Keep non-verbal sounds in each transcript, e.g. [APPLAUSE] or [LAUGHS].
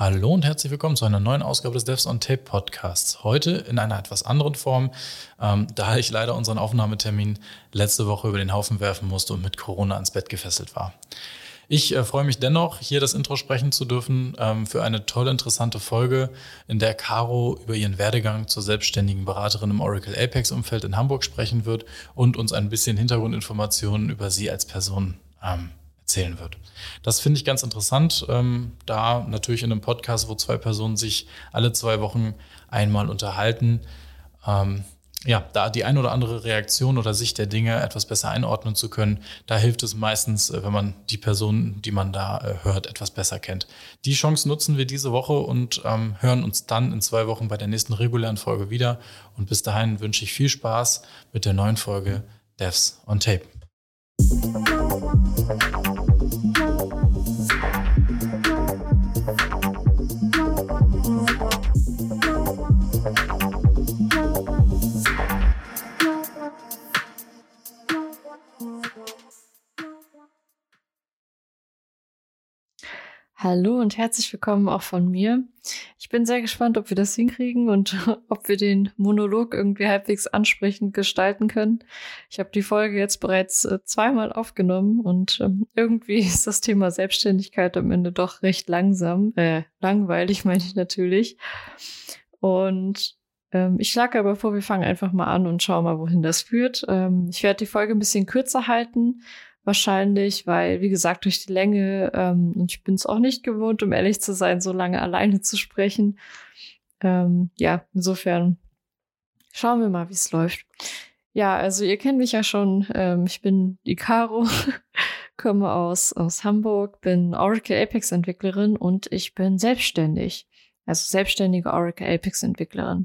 Hallo und herzlich willkommen zu einer neuen Ausgabe des Devs on Tape Podcasts. Heute in einer etwas anderen Form, ähm, da ich leider unseren Aufnahmetermin letzte Woche über den Haufen werfen musste und mit Corona ans Bett gefesselt war. Ich äh, freue mich dennoch, hier das Intro sprechen zu dürfen ähm, für eine tolle, interessante Folge, in der Caro über ihren Werdegang zur selbstständigen Beraterin im Oracle Apex-Umfeld in Hamburg sprechen wird und uns ein bisschen Hintergrundinformationen über sie als Person ähm, erzählen wird. Das finde ich ganz interessant, ähm, da natürlich in einem Podcast, wo zwei Personen sich alle zwei Wochen einmal unterhalten, ähm, ja, da die ein oder andere Reaktion oder Sicht der Dinge etwas besser einordnen zu können, da hilft es meistens, äh, wenn man die Person, die man da äh, hört, etwas besser kennt. Die Chance nutzen wir diese Woche und ähm, hören uns dann in zwei Wochen bei der nächsten regulären Folge wieder. Und bis dahin wünsche ich viel Spaß mit der neuen Folge Devs on Tape. Hallo und herzlich willkommen auch von mir. Ich bin sehr gespannt, ob wir das hinkriegen und [LAUGHS] ob wir den Monolog irgendwie halbwegs ansprechend gestalten können. Ich habe die Folge jetzt bereits äh, zweimal aufgenommen und ähm, irgendwie [LAUGHS] ist das Thema Selbstständigkeit am Ende doch recht langsam, äh, langweilig [LAUGHS] meine ich natürlich. Und ähm, ich schlage aber vor, wir fangen einfach mal an und schauen mal, wohin das führt. Ähm, ich werde die Folge ein bisschen kürzer halten wahrscheinlich, weil, wie gesagt, durch die Länge, ähm, und ich bin es auch nicht gewohnt, um ehrlich zu sein, so lange alleine zu sprechen. Ähm, ja, insofern schauen wir mal, wie es läuft. Ja, also ihr kennt mich ja schon. Ähm, ich bin die [LAUGHS] komme aus, aus Hamburg, bin Oracle Apex Entwicklerin und ich bin selbstständig. Also selbstständige Oracle Apex Entwicklerin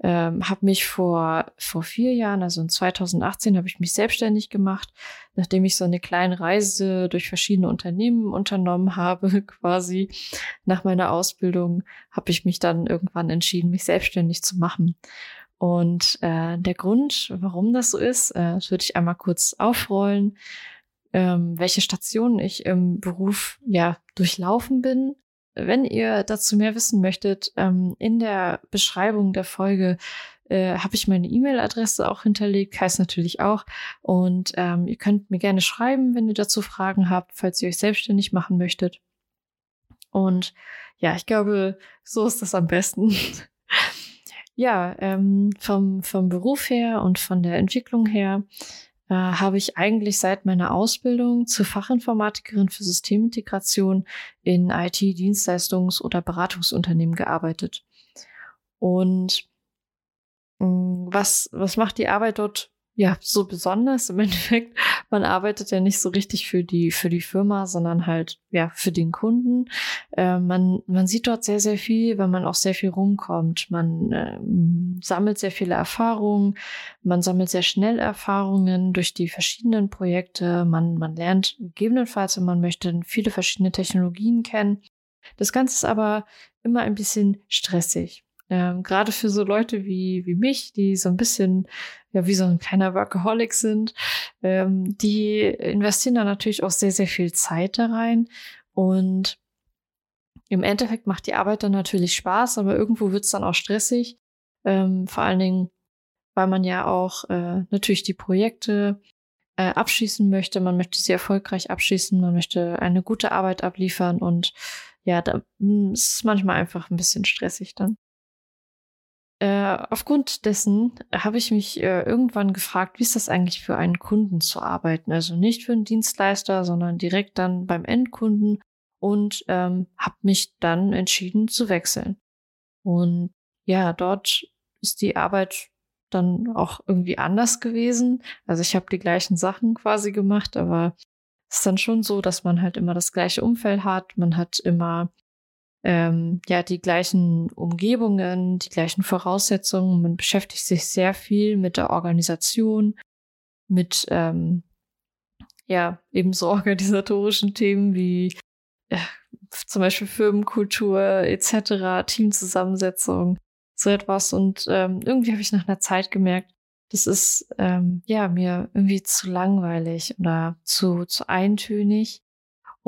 ähm, habe mich vor, vor vier Jahren, also in 2018, habe ich mich selbstständig gemacht, nachdem ich so eine kleine Reise durch verschiedene Unternehmen unternommen habe, [LAUGHS] quasi. Nach meiner Ausbildung, habe ich mich dann irgendwann entschieden, mich selbstständig zu machen. Und äh, der Grund, warum das so ist, äh, das würde ich einmal kurz aufrollen, ähm, welche Stationen ich im Beruf ja durchlaufen bin wenn ihr dazu mehr wissen möchtet, ähm, in der Beschreibung der Folge äh, habe ich meine E-Mail-Adresse auch hinterlegt, heißt natürlich auch. Und ähm, ihr könnt mir gerne schreiben, wenn ihr dazu Fragen habt, falls ihr euch selbstständig machen möchtet. Und ja, ich glaube, so ist das am besten. [LAUGHS] ja, ähm, vom, vom Beruf her und von der Entwicklung her äh, habe ich eigentlich seit meiner Ausbildung zur Fachinformatikerin für Systemintegration in IT-Dienstleistungs- oder Beratungsunternehmen gearbeitet. Und mh, mm, was, was macht die Arbeit dort ja, so besonders. Im Endeffekt, man arbeitet ja nicht so richtig für die, für die Firma, sondern halt, ja, für den Kunden. Äh, man, man sieht dort sehr, sehr viel, weil man auch sehr viel rumkommt. Man äh, sammelt sehr viele Erfahrungen. Man sammelt sehr schnell Erfahrungen durch die verschiedenen Projekte. Man, man lernt gegebenenfalls, wenn man möchte, viele verschiedene Technologien kennen. Das Ganze ist aber immer ein bisschen stressig. Ähm, Gerade für so Leute wie, wie mich, die so ein bisschen ja wie so ein kleiner Workaholic sind, ähm, die investieren da natürlich auch sehr, sehr viel Zeit da rein. Und im Endeffekt macht die Arbeit dann natürlich Spaß, aber irgendwo wird es dann auch stressig. Ähm, vor allen Dingen, weil man ja auch äh, natürlich die Projekte äh, abschließen möchte. Man möchte sie erfolgreich abschließen, man möchte eine gute Arbeit abliefern und ja, da hm, ist es manchmal einfach ein bisschen stressig dann. Äh, aufgrund dessen habe ich mich äh, irgendwann gefragt, wie ist das eigentlich für einen Kunden zu arbeiten? Also nicht für einen Dienstleister, sondern direkt dann beim Endkunden und ähm, habe mich dann entschieden zu wechseln. Und ja, dort ist die Arbeit dann auch irgendwie anders gewesen. Also ich habe die gleichen Sachen quasi gemacht, aber es ist dann schon so, dass man halt immer das gleiche Umfeld hat. Man hat immer ähm, ja die gleichen Umgebungen, die gleichen Voraussetzungen. Man beschäftigt sich sehr viel mit der Organisation, mit ähm, ja eben so [LAUGHS] organisatorischen Themen wie äh, zum Beispiel Firmenkultur etc., Teamzusammensetzung, so etwas. Und ähm, irgendwie habe ich nach einer Zeit gemerkt, das ist ähm, ja mir irgendwie zu langweilig oder zu, zu eintönig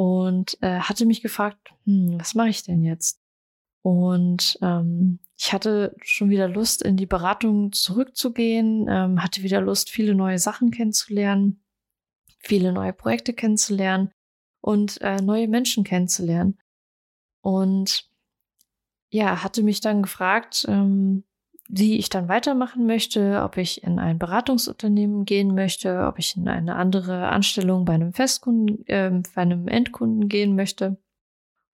und äh, hatte mich gefragt, hm, was mache ich denn jetzt? Und ähm, ich hatte schon wieder Lust, in die Beratung zurückzugehen, ähm, hatte wieder Lust, viele neue Sachen kennenzulernen, viele neue Projekte kennenzulernen und äh, neue Menschen kennenzulernen. Und ja, hatte mich dann gefragt, ähm, wie ich dann weitermachen möchte, ob ich in ein Beratungsunternehmen gehen möchte, ob ich in eine andere Anstellung bei einem Festkunden, äh, bei einem Endkunden gehen möchte.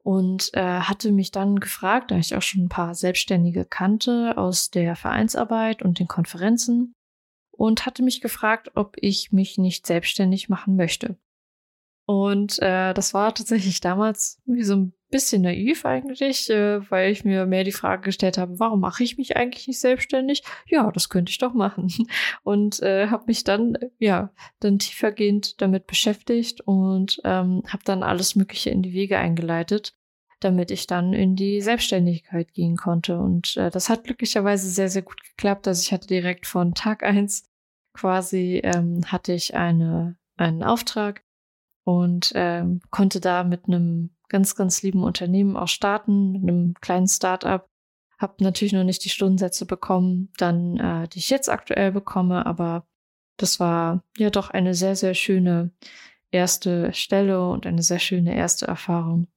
Und äh, hatte mich dann gefragt, da ich auch schon ein paar Selbstständige kannte aus der Vereinsarbeit und den Konferenzen, und hatte mich gefragt, ob ich mich nicht selbstständig machen möchte. Und äh, das war tatsächlich damals wie so ein bisschen naiv eigentlich, äh, weil ich mir mehr die Frage gestellt habe, warum mache ich mich eigentlich nicht selbstständig? Ja, das könnte ich doch machen. [LAUGHS] Und äh, habe mich dann, ja, dann tiefergehend damit beschäftigt und ähm, habe dann alles Mögliche in die Wege eingeleitet, damit ich dann in die Selbstständigkeit gehen konnte. Und äh, das hat glücklicherweise sehr, sehr gut geklappt. Also ich hatte direkt von Tag eins quasi, ähm, hatte ich eine, einen Auftrag und ähm, konnte da mit einem ganz, ganz lieben Unternehmen auch starten, mit einem kleinen Start-up. Hab natürlich noch nicht die Stundensätze bekommen, dann äh, die ich jetzt aktuell bekomme, aber das war ja doch eine sehr, sehr schöne erste Stelle und eine sehr schöne erste Erfahrung.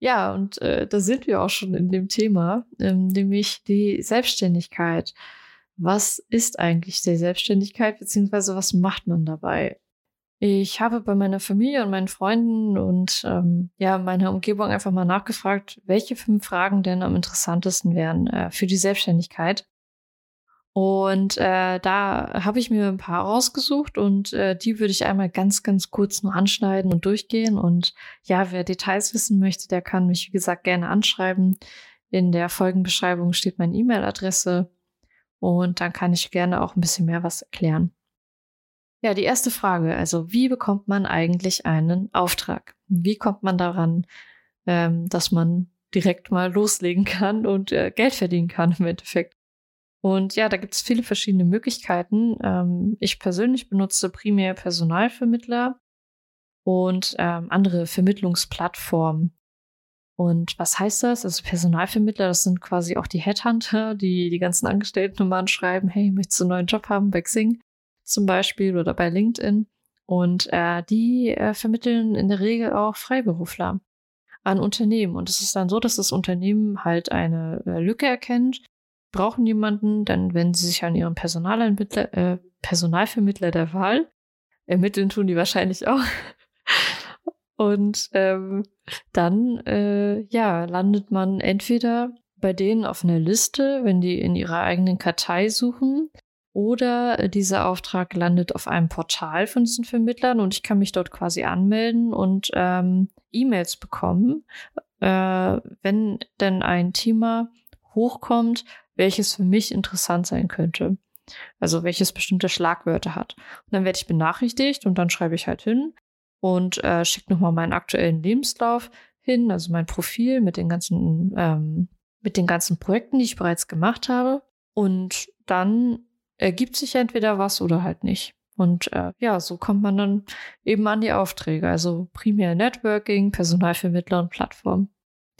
Ja, und äh, da sind wir auch schon in dem Thema, ähm, nämlich die Selbstständigkeit. Was ist eigentlich die Selbstständigkeit, beziehungsweise was macht man dabei? Ich habe bei meiner Familie und meinen Freunden und ähm, ja, meiner Umgebung einfach mal nachgefragt, welche fünf Fragen denn am interessantesten wären äh, für die Selbstständigkeit. Und äh, da habe ich mir ein paar rausgesucht und äh, die würde ich einmal ganz, ganz kurz nur anschneiden und durchgehen. Und ja, wer Details wissen möchte, der kann mich, wie gesagt, gerne anschreiben. In der Folgenbeschreibung steht meine E-Mail-Adresse und dann kann ich gerne auch ein bisschen mehr was erklären. Ja, die erste Frage, also wie bekommt man eigentlich einen Auftrag? Wie kommt man daran, ähm, dass man direkt mal loslegen kann und äh, Geld verdienen kann im Endeffekt? Und ja, da gibt es viele verschiedene Möglichkeiten. Ähm, ich persönlich benutze primär Personalvermittler und ähm, andere Vermittlungsplattformen. Und was heißt das? Also Personalvermittler, das sind quasi auch die Headhunter, die die ganzen Angestellten mal schreiben, hey, möchtest du einen neuen Job haben bei Xing? Zum Beispiel oder bei LinkedIn. Und äh, die äh, vermitteln in der Regel auch Freiberufler an Unternehmen. Und es ist dann so, dass das Unternehmen halt eine äh, Lücke erkennt, brauchen jemanden, dann wenn sie sich an ihren Personalvermittler, äh, Personalvermittler der Wahl ermitteln, tun die wahrscheinlich auch. [LAUGHS] Und ähm, dann äh, ja landet man entweder bei denen auf einer Liste, wenn die in ihrer eigenen Kartei suchen, oder dieser Auftrag landet auf einem Portal von diesen Vermittlern und ich kann mich dort quasi anmelden und ähm, E-Mails bekommen, äh, wenn denn ein Thema hochkommt, welches für mich interessant sein könnte. Also welches bestimmte Schlagwörter hat. Und dann werde ich benachrichtigt und dann schreibe ich halt hin und äh, schicke nochmal meinen aktuellen Lebenslauf hin, also mein Profil mit den ganzen, ähm, mit den ganzen Projekten, die ich bereits gemacht habe. Und dann ergibt sich entweder was oder halt nicht. Und äh, ja, so kommt man dann eben an die Aufträge, also primär Networking, Personalvermittler und Plattform.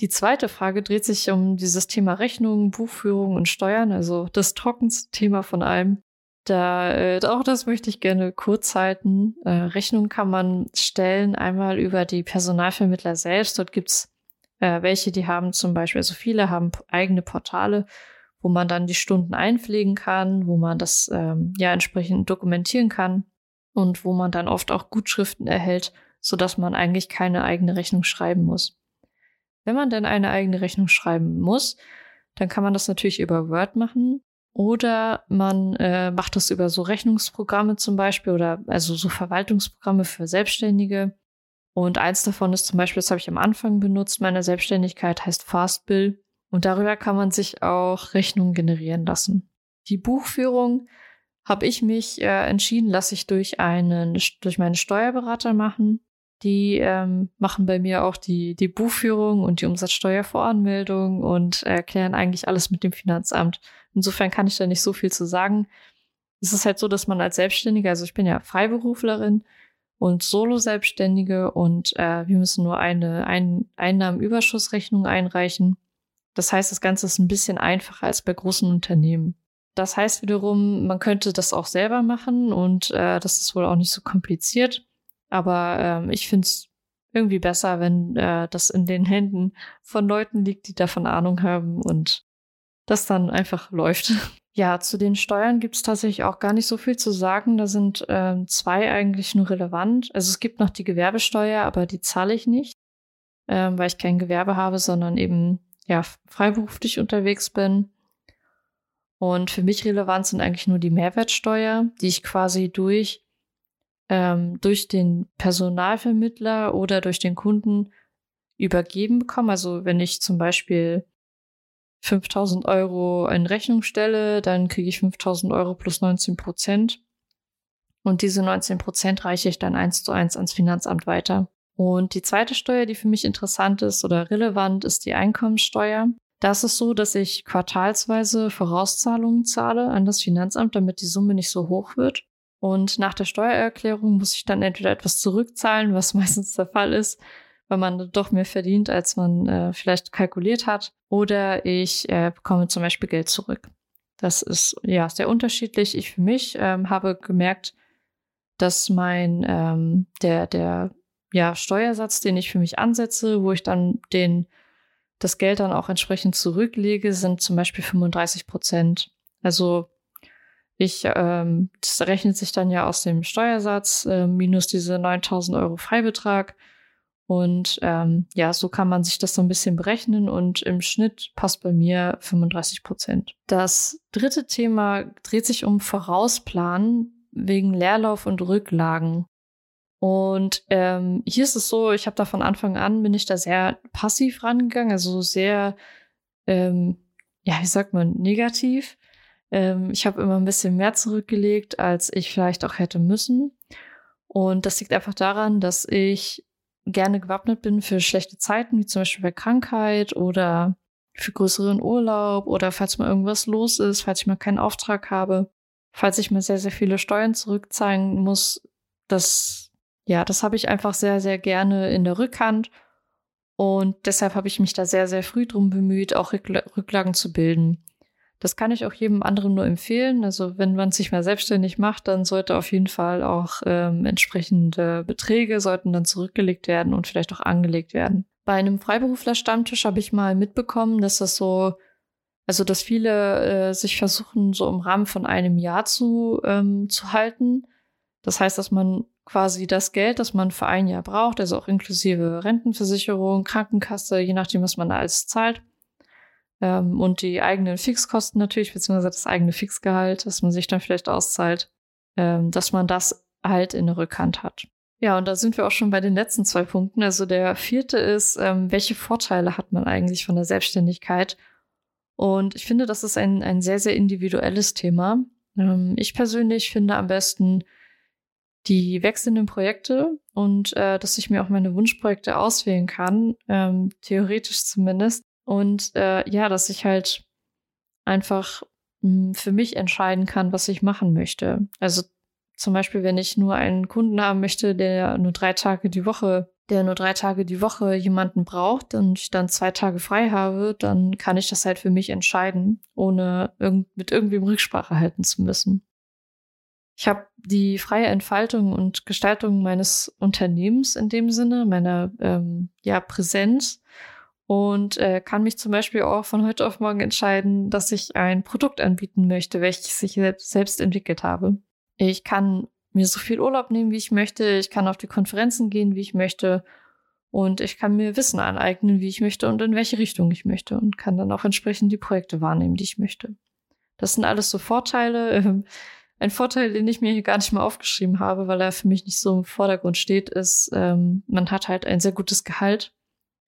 Die zweite Frage dreht sich um dieses Thema Rechnungen, Buchführung und Steuern, also das trockenste Thema von allem. Da, äh, auch das möchte ich gerne kurz halten. Äh, Rechnungen kann man stellen einmal über die Personalvermittler selbst. Dort gibt's äh, welche, die haben zum Beispiel, also viele haben eigene Portale, wo man dann die Stunden einpflegen kann, wo man das ähm, ja entsprechend dokumentieren kann und wo man dann oft auch Gutschriften erhält, so dass man eigentlich keine eigene Rechnung schreiben muss. Wenn man denn eine eigene Rechnung schreiben muss, dann kann man das natürlich über Word machen oder man äh, macht das über so Rechnungsprogramme zum Beispiel oder also so Verwaltungsprogramme für Selbstständige. Und eins davon ist zum Beispiel, das habe ich am Anfang benutzt, meiner Selbstständigkeit heißt Fastbill. Und darüber kann man sich auch Rechnungen generieren lassen. Die Buchführung habe ich mich äh, entschieden, lasse ich durch einen durch meinen Steuerberater machen. Die ähm, machen bei mir auch die, die Buchführung und die Umsatzsteuervoranmeldung und erklären eigentlich alles mit dem Finanzamt. Insofern kann ich da nicht so viel zu sagen. Es ist halt so, dass man als Selbstständiger, also ich bin ja Freiberuflerin und Solo-Selbstständige und äh, wir müssen nur eine ein Einnahmenüberschussrechnung einreichen Das heißt, das Ganze ist ein bisschen einfacher als bei großen Unternehmen. Das heißt wiederum, man könnte das auch selber machen und äh, das ist wohl auch nicht so kompliziert. Aber ähm, ich finde es irgendwie besser, wenn äh, das in den Händen von Leuten liegt, die davon Ahnung haben und das dann einfach läuft. [LAUGHS] Ja, zu den Steuern gibt es tatsächlich auch gar nicht so viel zu sagen. Da sind ähm, zwei eigentlich nur relevant. Also es gibt noch die Gewerbesteuer, aber die zahle ich nicht, ähm, weil ich kein Gewerbe habe, sondern eben ja freiberuflich unterwegs bin. Und für mich relevant sind eigentlich nur die Mehrwertsteuer, die ich quasi durch ähm, durch den Personalvermittler oder durch den Kunden übergeben bekomme. Also wenn ich zum Beispiel 5000 Euro in Rechnung stelle, dann kriege ich 5000 Euro plus 19 Prozent. Und diese 19 Prozent reiche ich dann eins zu eins ans Finanzamt weiter. Und die zweite Steuer, die für mich interessant ist oder relevant, ist die Einkommensteuer. Das ist so, dass ich quartalsweise Vorauszahlungen zahle an das Finanzamt, damit die Summe nicht so hoch wird. Und nach der Steuererklärung muss ich dann entweder etwas zurückzahlen, was [LAUGHS] meistens der Fall ist, weil man doch mehr verdient, als man äh, vielleicht kalkuliert hat. Oder ich äh, bekomme zum Beispiel Geld zurück. Das ist ja sehr unterschiedlich. Ich für mich ähm, habe gemerkt, dass mein ähm, der der ja Steuersatz, den ich für mich ansetze, wo ich dann den das Geld dann auch entsprechend zurücklege, sind zum Beispiel 35 Prozent. Also ich, ähm, das rechnet sich dann ja aus dem Steuersatz äh, minus diese 9000 Euro Freibetrag. Und ähm, ja, so kann man sich das so ein bisschen berechnen und im Schnitt passt bei mir 35 Prozent. Das dritte Thema dreht sich um Vorausplanen wegen Leerlauf und Rücklagen. Und ähm, hier ist es so, ich habe da von Anfang an, bin ich da sehr passiv rangegangen, also sehr, ähm, ja, wie sagt man, negativ. Ähm, ich habe immer ein bisschen mehr zurückgelegt, als ich vielleicht auch hätte müssen. Und das liegt einfach daran, dass ich gerne gewappnet bin für schlechte Zeiten, wie zum Beispiel bei Krankheit oder für größeren Urlaub oder falls mal irgendwas los ist, falls ich mal keinen Auftrag habe, falls ich mir sehr, sehr viele Steuern zurückzahlen muss. Das, ja, das habe ich einfach sehr, sehr gerne in der Rückhand. Und deshalb habe ich mich da sehr, sehr früh drum bemüht, auch Rücklagen zu bilden. Das kann ich auch jedem anderen nur empfehlen. Also wenn man sich mal selbstständig macht, dann sollte auf jeden Fall auch ähm, entsprechende Beträge sollten dann zurückgelegt werden und vielleicht auch angelegt werden. Bei einem Freiberufler-Stammtisch habe ich mal mitbekommen, dass das so, also dass viele äh, sich versuchen, so im Rahmen von einem Jahr zu, ähm, zu halten. Das heißt, dass man quasi das Geld, das man für ein Jahr braucht, also auch inklusive Rentenversicherung, Krankenkasse, je nachdem, was man da alles zahlt, ähm, und die eigenen Fixkosten natürlich, beziehungsweise das eigene Fixgehalt, das man sich dann vielleicht auszahlt, ähm, dass man das halt in der Rückhand hat. Ja, und da sind wir auch schon bei den letzten zwei Punkten. Also der vierte ist, ähm, welche Vorteile hat man eigentlich von der Selbstständigkeit? Und ich finde, das ist ein, ein sehr, sehr individuelles Thema. Ähm, ich persönlich finde am besten die wechselnden Projekte und äh, dass ich mir auch meine Wunschprojekte auswählen kann, ähm, theoretisch zumindest. Und äh, ja, dass ich halt einfach mh, hm, für mich entscheiden kann, was ich machen möchte. Also zum Beispiel, wenn ich nur einen Kunden haben möchte, der nur drei Tage die Woche, der nur drei Tage die Woche jemanden braucht und ich dann zwei Tage frei habe, dann kann ich das halt für mich entscheiden, ohne irgend mit irgendwem Rücksprache halten zu müssen. Ich habe die freie Entfaltung und Gestaltung meines Unternehmens in dem Sinne, meiner ähm, ja, Präsenz und äh, kann mich zum Beispiel auch von heute auf morgen entscheiden, dass ich ein Produkt anbieten möchte, welches ich selbst entwickelt habe. Ich kann mir so viel Urlaub nehmen, wie ich möchte. Ich kann auf die Konferenzen gehen, wie ich möchte. Und ich kann mir Wissen aneignen, wie ich möchte und in welche Richtung ich möchte. Und kann dann auch entsprechend die Projekte wahrnehmen, die ich möchte. Das sind alles so Vorteile. [LAUGHS] Ein Vorteil, den ich mir hier gar nicht mal aufgeschrieben habe, weil er für mich nicht so im Vordergrund steht, ist, ähm, man hat halt ein sehr gutes Gehalt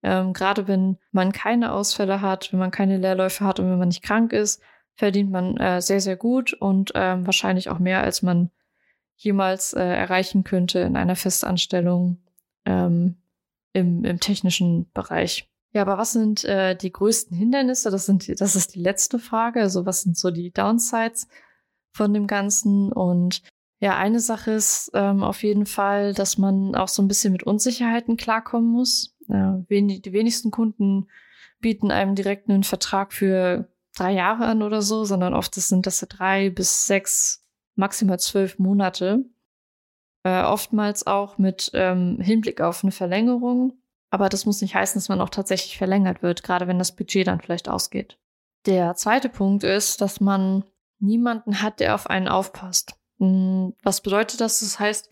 ähm, Gerade wenn man keine Ausfälle hat, wenn man keine Leerläufe hat und wenn man nicht krank ist, verdient man äh, sehr, sehr gut und ähm, wahrscheinlich auch mehr, als man jemals äh, erreichen könnte in einer Festanstellung ähm, im, im technischen Bereich. Ja, aber was sind äh, die größten Hindernisse? Das sind, das ist die letzte Frage. Also was sind so die Downsides von dem Ganzen? Und ja, eine Sache ist ähm, auf jeden Fall, dass man auch so ein bisschen mit Unsicherheiten klarkommen muss. Äh, wen, die wenigsten Kunden bieten einem direkt einen Vertrag für drei Jahre an oder so, sondern oft sind das drei bis sechs, maximal zwölf Monate. Äh, oftmals auch mit ähm, Hinblick auf eine Verlängerung. Aber das muss nicht heißen, dass man auch tatsächlich verlängert wird, gerade wenn das Budget dann vielleicht ausgeht. Der zweite Punkt ist, dass man niemanden hat, der auf einen aufpasst. Hm, was bedeutet das? Das heißt,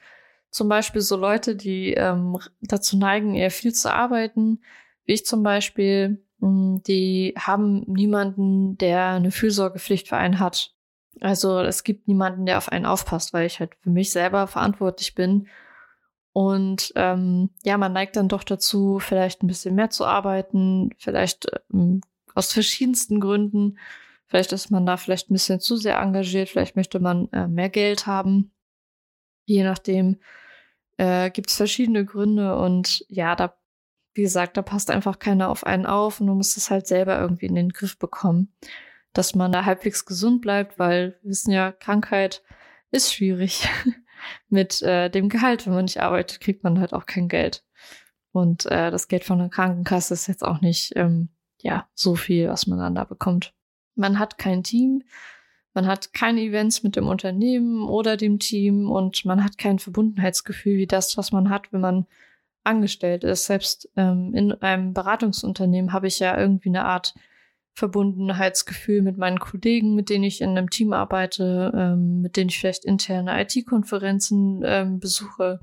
zum Beispiel so Leute, die ähm, dazu neigen, eher viel zu arbeiten, wie ich zum Beispiel, hm, die haben niemanden, der eine Fürsorgepflicht für einen hat. Also es gibt niemanden, der auf einen aufpasst, weil ich halt für mich selber verantwortlich bin. Und ähm, ja, man neigt dann doch dazu, vielleicht ein bisschen mehr zu arbeiten, vielleicht ähm, aus verschiedensten Gründen. Vielleicht ist man da vielleicht ein bisschen zu sehr engagiert, vielleicht möchte man äh, mehr Geld haben. Je nachdem äh, gibt es verschiedene Gründe und ja, da, wie gesagt, da passt einfach keiner auf einen auf und du musst es halt selber irgendwie in den Griff bekommen, dass man da halbwegs gesund bleibt, weil wir wissen ja, Krankheit ist schwierig. [LAUGHS] Mit äh, dem Gehalt, wenn man nicht arbeitet, kriegt man halt auch kein Geld. Und äh, das Geld von der Krankenkasse ist jetzt auch nicht ähm, ja so viel, was man dann da bekommt. Man hat kein Team, man hat keine Events mit dem Unternehmen oder dem Team und man hat kein Verbundenheitsgefühl wie das, was man hat, wenn man angestellt ist. Selbst ähm, in einem Beratungsunternehmen habe ich ja irgendwie eine Art Verbundenheitsgefühl mit meinen Kollegen, mit denen ich in einem Team arbeite, ähm, mit denen ich vielleicht interne IT-Konferenzen ähm, besuche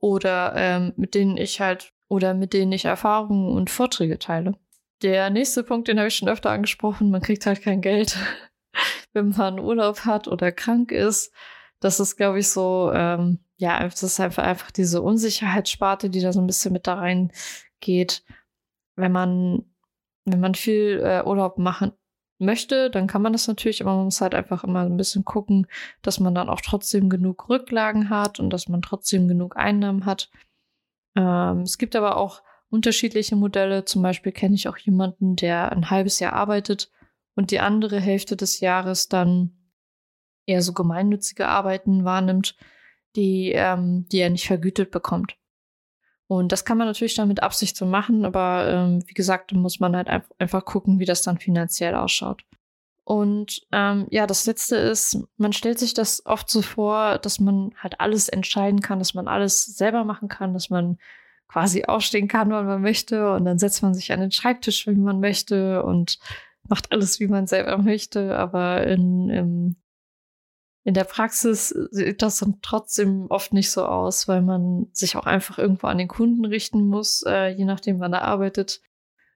oder ähm, mit denen ich halt oder mit denen ich Erfahrungen und Vorträge teile. Der nächste Punkt, den habe ich schon öfter angesprochen, man kriegt halt kein Geld, [LAUGHS] wenn man Urlaub hat oder krank ist. Das ist, glaube ich, so, ähm, ja, das ist einfach, einfach diese Unsicherheitssparte, die da so ein bisschen mit da reingeht. Wenn man, wenn man viel äh, Urlaub machen möchte, dann kann man das natürlich, aber man muss halt einfach immer ein bisschen gucken, dass man dann auch trotzdem genug Rücklagen hat und dass man trotzdem genug Einnahmen hat. Ähm, es gibt aber auch unterschiedliche Modelle. Zum Beispiel kenne ich auch jemanden, der ein halbes Jahr arbeitet und die andere Hälfte des Jahres dann eher so gemeinnützige Arbeiten wahrnimmt, die, ähm, die er nicht vergütet bekommt. Und das kann man natürlich dann mit Absicht so machen, aber ähm, wie gesagt, da muss man halt einfach gucken, wie das dann finanziell ausschaut. Und ähm, ja, das Letzte ist, man stellt sich das oft so vor, dass man halt alles entscheiden kann, dass man alles selber machen kann, dass man quasi aufstehen kann, wann man möchte. Und dann setzt man sich an den Schreibtisch, wenn man möchte und macht alles, wie man selber möchte. Aber in, in, in der Praxis sieht das dann trotzdem oft nicht so aus, weil man sich auch einfach irgendwo an den Kunden richten muss, äh, je nachdem, wann er arbeitet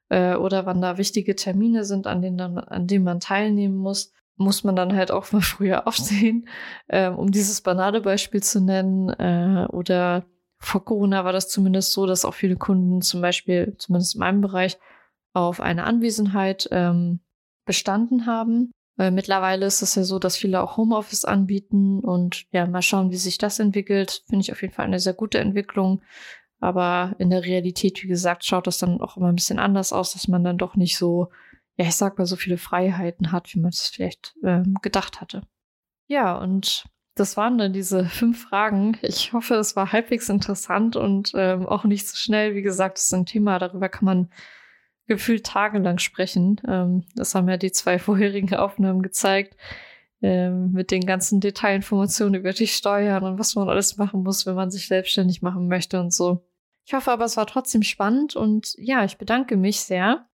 äh, oder wann da wichtige Termine sind, an denen, dann, an denen man teilnehmen muss muss man dann halt auch mal [LAUGHS] früher aufstehen, ähm, um dieses banale Beispiel zu nennen. Äh, oder vor Corona war das zumindest so, dass auch viele Kunden zum Beispiel, zumindest in meinem Bereich, auf eine Anwesenheit ähm, bestanden haben. Weil mittlerweile ist es ja so, dass viele auch Homeoffice anbieten und ja, mal schauen, wie sich das entwickelt. Finde ich auf jeden Fall eine sehr gute Entwicklung. Aber in der Realität, wie gesagt, schaut das dann auch immer ein bisschen anders aus, dass man dann doch nicht so, ja, ich sag mal, so viele Freiheiten hat, wie man es vielleicht ähm, gedacht hatte. Ja, und das waren dann diese [LAUGHS] fünf Fragen. Ich hoffe, es war halbwegs interessant und ähm, auch nicht so schnell. Wie gesagt, es ist ein Thema, darüber kann man gefühlt tagelang sprechen. Ähm, das haben ja die zwei [LAUGHS] vorherigen Aufnahmen gezeigt. Ähm, mit den ganzen Detailinformationen über die Steuern und was man alles machen muss, wenn man sich selbstständig machen möchte und so. Ich hoffe aber, es war trotzdem spannend und ja, ich bedanke mich sehr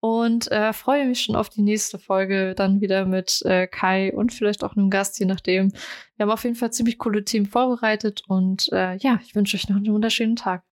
und äh, freue mich schon auf die nächste Folge dann wieder mit äh, Kai und vielleicht auch einem Gast, je nachdem. Wir haben auf jeden Fall ziemlich coole Themen vorbereitet und äh, ja, ich wünsche euch noch einen wunderschönen Tag.